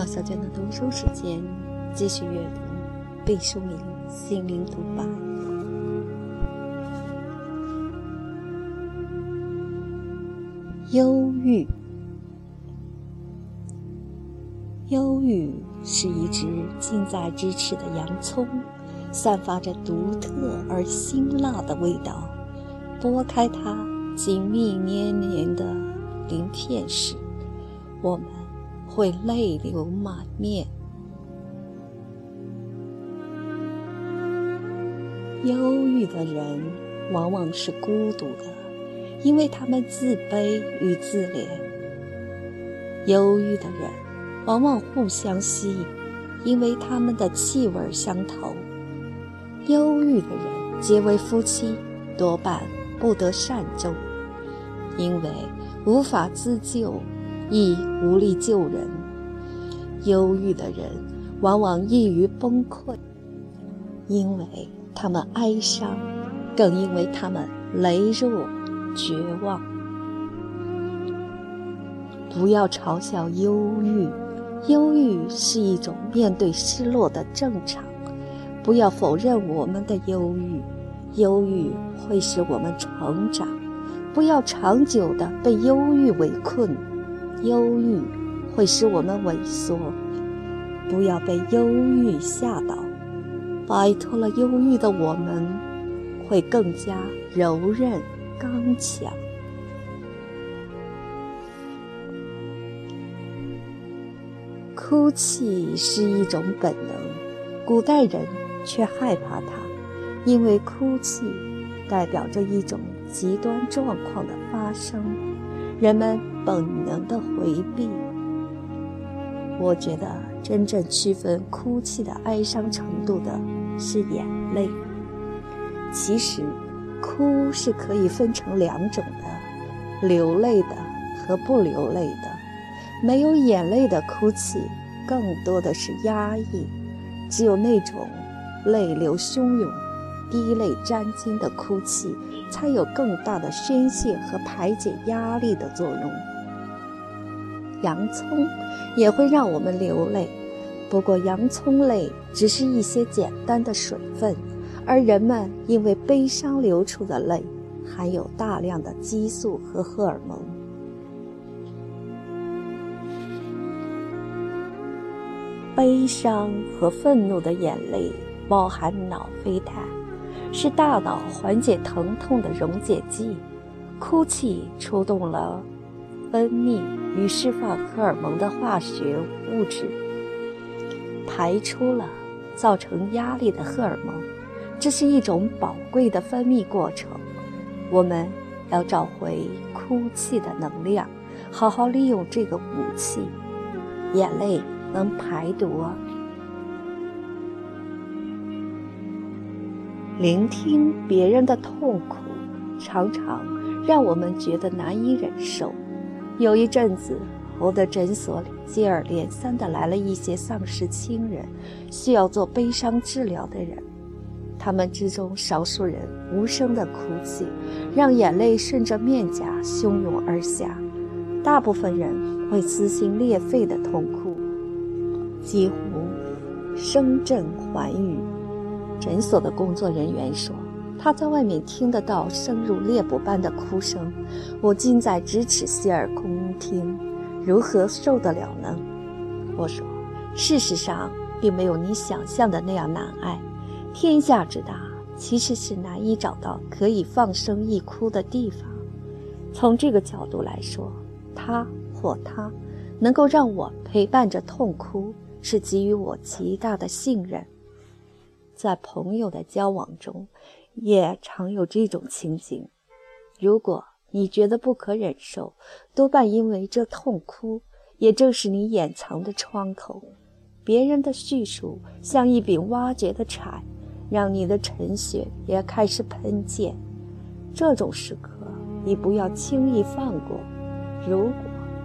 马小娟的读书时间，继续阅读毕淑敏心灵独白。忧郁，忧郁是一只近在咫尺的洋葱，散发着独特而辛辣的味道。剥开它紧密黏黏的鳞片时，我们会泪流满面。忧郁的人往往是孤独的，因为他们自卑与自怜。忧郁的人往往互相吸引，因为他们的气味相投。忧郁的人结为夫妻，多半不得善终，因为无法自救，亦无力救人。忧郁的人往往易于崩溃，因为他们哀伤，更因为他们羸弱、绝望。不要嘲笑忧郁，忧郁是一种面对失落的正常。不要否认我们的忧郁。忧郁会使我们成长，不要长久的被忧郁围困。忧郁会使我们萎缩，不要被忧郁吓倒。摆脱了忧郁的我们，会更加柔韧刚强。哭泣是一种本能，古代人却害怕它。因为哭泣代表着一种极端状况的发生，人们本能的回避。我觉得真正区分哭泣的哀伤程度的是眼泪。其实，哭是可以分成两种的：流泪的和不流泪的。没有眼泪的哭泣，更多的是压抑；只有那种泪流汹涌。滴泪沾襟的哭泣，才有更大的宣泄和排解压力的作用。洋葱也会让我们流泪，不过洋葱泪只是一些简单的水分，而人们因为悲伤流出的泪，含有大量的激素和荷尔蒙。悲伤和愤怒的眼泪包含脑啡肽。是大脑缓解疼痛的溶解剂，哭泣触动了分泌与释放荷尔蒙的化学物质，排出了造成压力的荷尔蒙，这是一种宝贵的分泌过程。我们要找回哭泣的能量，好好利用这个武器。眼泪能排毒。聆听别人的痛苦，常常让我们觉得难以忍受。有一阵子，我的诊所里接二连三地来了一些丧失亲人、需要做悲伤治疗的人。他们之中，少数人无声的哭泣，让眼泪顺着面颊汹涌而下；大部分人会撕心裂肺的痛哭，几乎声震寰宇。诊所的工作人员说：“他在外面听得到声如猎捕般的哭声，我近在咫尺，洗耳恭听，如何受得了呢？”我说：“事实上，并没有你想象的那样难爱。天下之大，其实是难以找到可以放声一哭的地方。从这个角度来说，他或他能够让我陪伴着痛哭，是给予我极大的信任。”在朋友的交往中，也常有这种情景。如果你觉得不可忍受，多半因为这痛哭，也正是你掩藏的窗口。别人的叙述像一柄挖掘的铲，让你的陈血也开始喷溅。这种时刻，你不要轻易放过。如果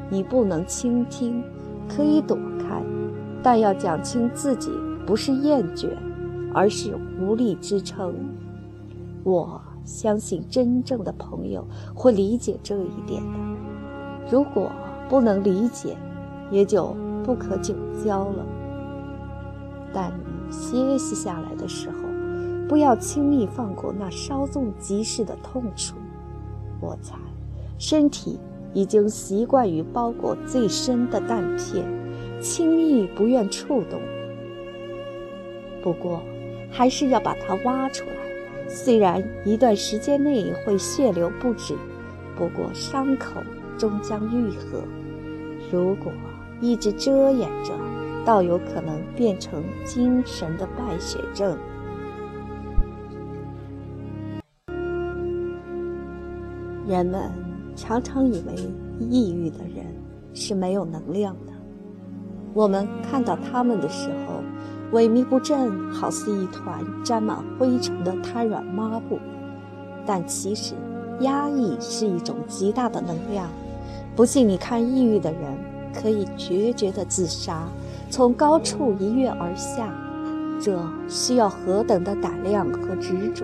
你不能倾听，可以躲开，但要讲清自己不是厌倦。而是无力支撑。我相信真正的朋友会理解这一点的。如果不能理解，也就不可久交了。但你歇息下来的时候，不要轻易放过那稍纵即逝的痛楚。我猜，身体已经习惯于包裹最深的弹片，轻易不愿触动。不过，还是要把它挖出来。虽然一段时间内会血流不止，不过伤口终将愈合。如果一直遮掩着，倒有可能变成精神的败血症。人们常常以为抑郁的人是没有能量的。我们看到他们的时候，萎靡不振，好似一团沾满灰尘的瘫软抹布。但其实，压抑是一种极大的能量。不信你看，抑郁的人可以决绝的自杀。从高处一跃而下，这需要何等的胆量和执着！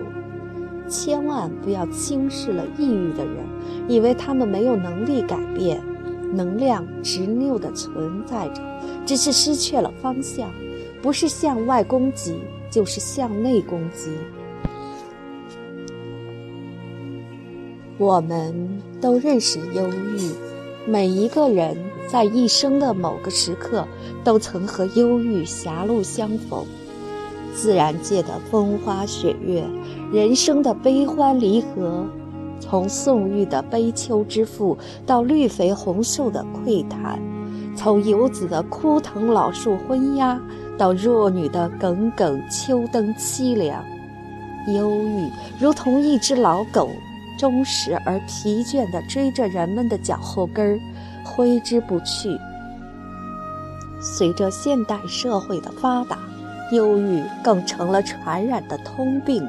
千万不要轻视了抑郁的人，以为他们没有能力改变，能量执拗地存在着，只是失去了方向，不是向外攻击，就是向内攻击。我们都认识忧郁，每一个人在一生的某个时刻。都曾和忧郁狭路相逢，自然界的风花雪月，人生的悲欢离合，从宋玉的悲秋之赋到绿肥红瘦的喟叹，从游子的枯藤老树昏鸦到弱女的耿耿秋灯凄凉，忧郁如同一只老狗，忠实而疲倦地追着人们的脚后跟儿，挥之不去。随着现代社会的发达，忧郁更成了传染的通病。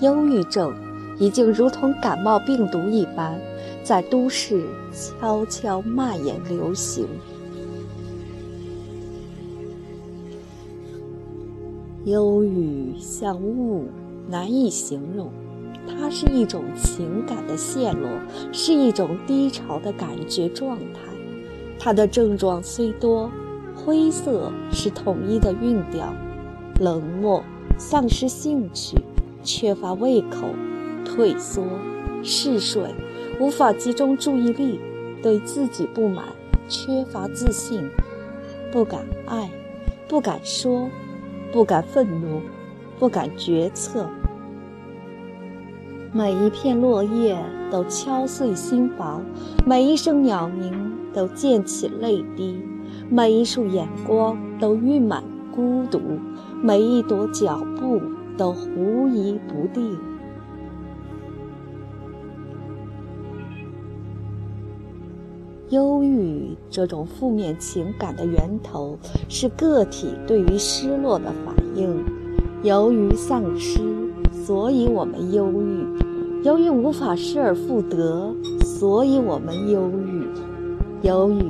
忧郁症已经如同感冒病毒一般，在都市悄悄蔓延流行。忧郁像雾，难以形容。它是一种情感的陷落，是一种低潮的感觉状态。它的症状虽多。灰色是统一的韵调，冷漠、丧失兴趣、缺乏胃口、退缩、嗜睡、无法集中注意力、对自己不满、缺乏自信、不敢爱、不敢说、不敢愤怒、不敢决策。每一片落叶都敲碎心房，每一声鸟鸣都溅起泪滴。每一束眼光都蕴满孤独，每一朵脚步都狐疑不定。忧郁这种负面情感的源头是个体对于失落的反应。由于丧失，所以我们忧郁；由于无法失而复得，所以我们忧郁。由于。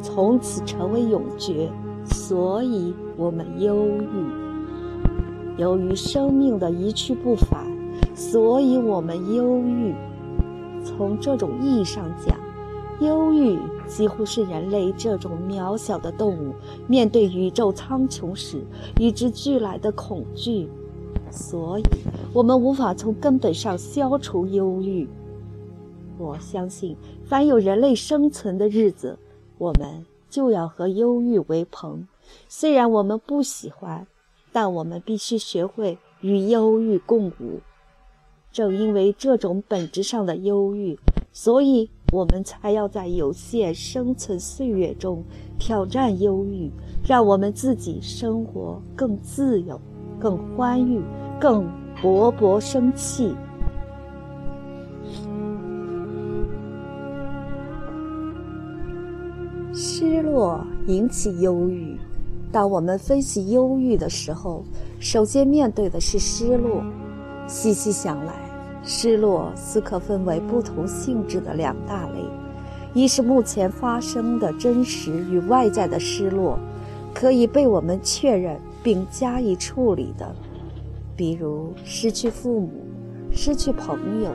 从此成为永绝，所以我们忧郁；由于生命的一去不返，所以我们忧郁。从这种意义上讲，忧郁几乎是人类这种渺小的动物面对宇宙苍穹时与之俱来的恐惧。所以，我们无法从根本上消除忧郁。我相信，凡有人类生存的日子。我们就要和忧郁为朋，虽然我们不喜欢，但我们必须学会与忧郁共舞。正因为这种本质上的忧郁，所以我们才要在有限生存岁月中挑战忧郁，让我们自己生活更自由、更欢愉、更勃勃生气。失落引起忧郁。当我们分析忧郁的时候，首先面对的是失落。细细想来，失落似可分为不同性质的两大类：一是目前发生的真实与外在的失落，可以被我们确认并加以处理的，比如失去父母、失去朋友、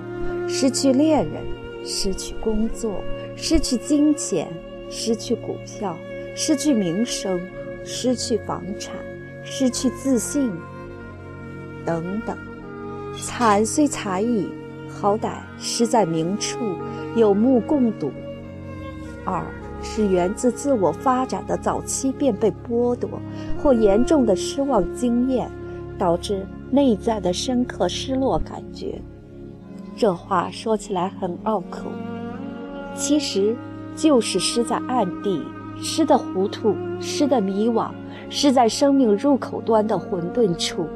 失去恋人、失去工作、失去金钱。失去股票，失去名声，失去房产，失去自信，等等。惨虽惨矣，好歹失在明处，有目共睹。二是源自自我发展的早期便被剥夺，或严重的失望经验，导致内在的深刻失落感觉。这话说起来很拗口，其实就是失在暗地，失的糊涂，失的迷惘，失在生命入口端的混沌处。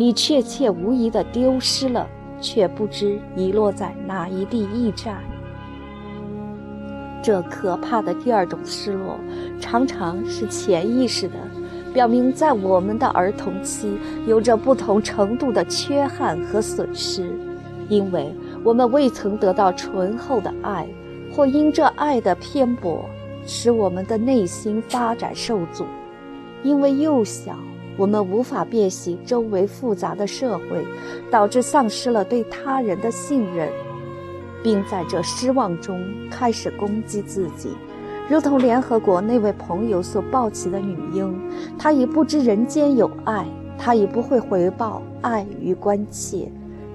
你确切无疑地丢失了，却不知遗落在哪一地驿站。这可怕的第二种失落，常常是潜意识的，表明在我们的儿童期有着不同程度的缺憾和损失，因为我们未曾得到醇厚的爱，或因这爱的偏颇，使我们的内心发展受阻。因为幼小，我们无法辨析周围复杂的社会，导致丧失了对他人的信任。并在这失望中开始攻击自己，如同联合国那位朋友所抱起的女婴，她已不知人间有爱，她已不会回报爱与关切。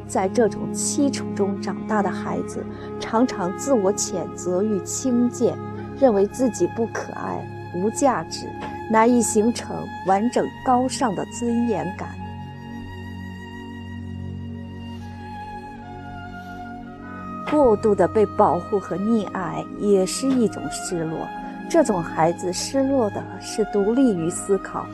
在这种凄楚中长大的孩子，常常自我谴责与轻贱，认为自己不可爱、无价值，难以形成完整高尚的尊严感。过度的被保护和溺爱也是一种失落。这种孩子失落的是独立于思考，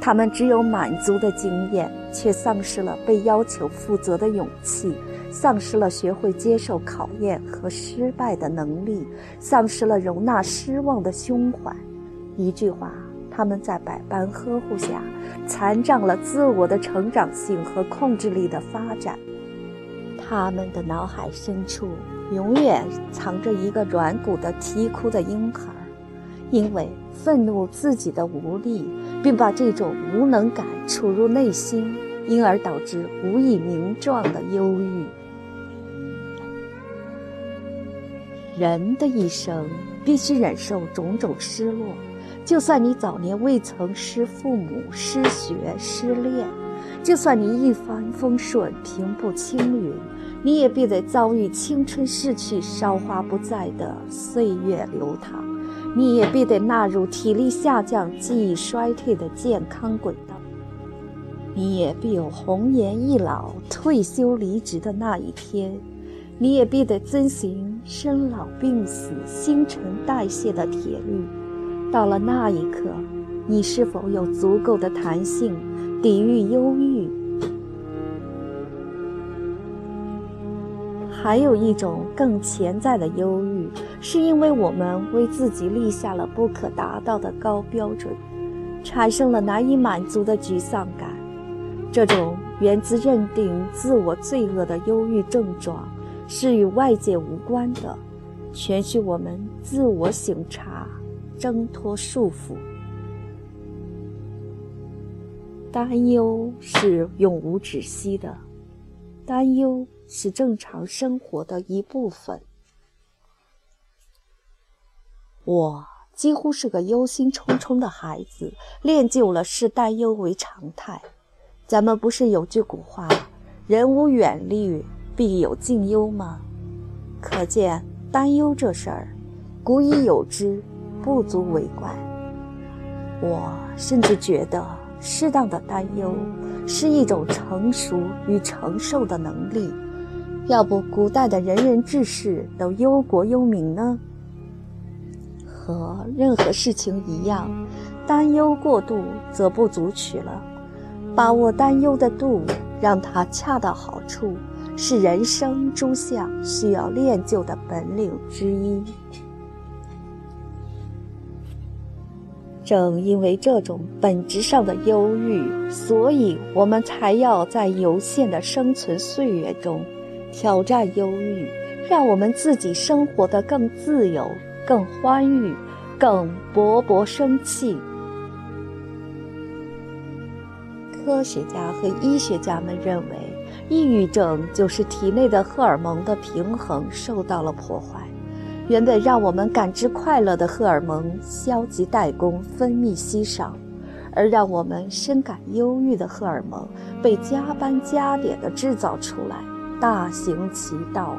他们只有满足的经验，却丧失了被要求负责的勇气，丧失了学会接受考验和失败的能力，丧失了容纳失望的胸怀。一句话，他们在百般呵护下，残障了自我的成长性和控制力的发展。他们的脑海深处永远藏着一个软骨的啼哭的婴孩，因为愤怒自己的无力，并把这种无能感储入内心，因而导致无以名状的忧郁。人的一生必须忍受种种失落，就算你早年未曾失父母、失学、失恋，就算你一帆风顺、平步青云。你也必得遭遇青春逝去、韶华不再的岁月流淌，你也必得纳入体力下降、记忆衰退的健康轨道，你也必有红颜易老、退休离职的那一天，你也必得遵循生老病死、新陈代谢的铁律。到了那一刻，你是否有足够的弹性，抵御忧郁？还有一种更潜在的忧郁，是因为我们为自己立下了不可达到的高标准，产生了难以满足的沮丧感。这种源自认定自我罪恶的忧郁症状，是与外界无关的，全需我们自我省察，挣脱束缚。担忧是永无止息的，担忧。是正常生活的一部分。我几乎是个忧心忡忡的孩子，练就了视担忧为常态。咱们不是有句古话“人无远虑，必有近忧”吗？可见担忧这事儿，古已有之，不足为怪。我甚至觉得，适当的担忧是一种成熟与承受的能力。要不，古代的仁人志士都忧国忧民呢？和任何事情一样，担忧过度则不足取了。把握担忧的度，让它恰到好处，是人生诸项需要练就的本领之一。正因为这种本质上的忧郁，所以我们才要在有限的生存岁月中。挑战忧郁，让我们自己生活得更自由、更欢愉、更勃勃生气。科学家和医学家们认为，抑郁症就是体内的荷尔蒙的平衡受到了破坏。原本让我们感知快乐的荷尔蒙消极怠工分泌稀少，而让我们深感忧郁的荷尔蒙被加班加点地制造出来，大行其道。